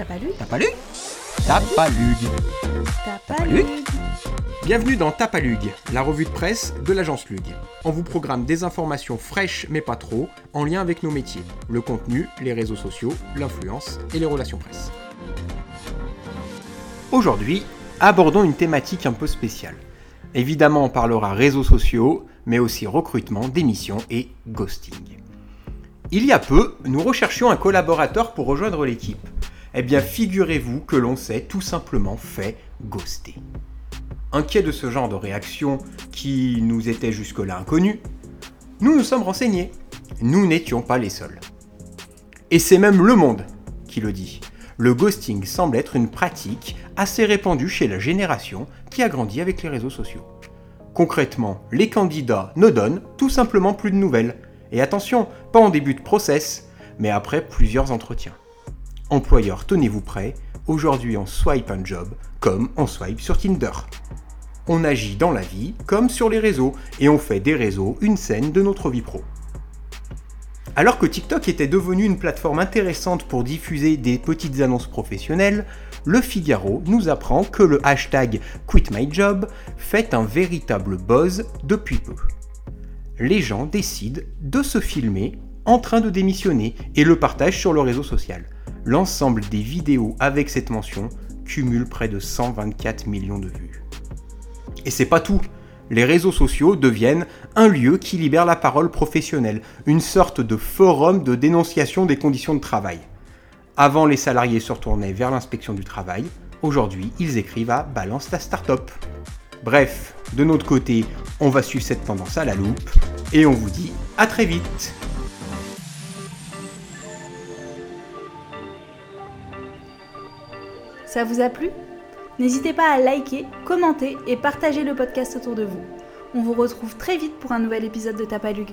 T'as pas lu Tapalug Tapalug T'as pas Tapalug lu Bienvenue dans Tapalug, la revue de presse de l'agence Lug. On vous programme des informations fraîches mais pas trop, en lien avec nos métiers, le contenu, les réseaux sociaux, l'influence et les relations presse. Aujourd'hui, abordons une thématique un peu spéciale. Évidemment, on parlera réseaux sociaux, mais aussi recrutement, démission et ghosting. Il y a peu, nous recherchions un collaborateur pour rejoindre l'équipe. Eh bien, figurez-vous que l'on s'est tout simplement fait ghoster. Inquiet de ce genre de réaction qui nous était jusque-là inconnue, nous nous sommes renseignés. Nous n'étions pas les seuls. Et c'est même Le Monde qui le dit. Le ghosting semble être une pratique assez répandue chez la génération qui a grandi avec les réseaux sociaux. Concrètement, les candidats ne donnent tout simplement plus de nouvelles. Et attention, pas en début de process, mais après plusieurs entretiens. Employeur, tenez-vous prêt, aujourd'hui on swipe un job comme on swipe sur Tinder. On agit dans la vie comme sur les réseaux et on fait des réseaux une scène de notre vie pro. Alors que TikTok était devenu une plateforme intéressante pour diffuser des petites annonces professionnelles, Le Figaro nous apprend que le hashtag QuitMyJob fait un véritable buzz depuis peu. Les gens décident de se filmer en train de démissionner et le partagent sur le réseau social. L'ensemble des vidéos avec cette mention cumule près de 124 millions de vues. Et c'est pas tout. Les réseaux sociaux deviennent un lieu qui libère la parole professionnelle, une sorte de forum de dénonciation des conditions de travail. Avant, les salariés se retournaient vers l'inspection du travail. Aujourd'hui, ils écrivent à Balance ta start-up. Bref, de notre côté, on va suivre cette tendance à la loupe et on vous dit à très vite. Ça vous a plu? N'hésitez pas à liker, commenter et partager le podcast autour de vous. On vous retrouve très vite pour un nouvel épisode de Tapalug.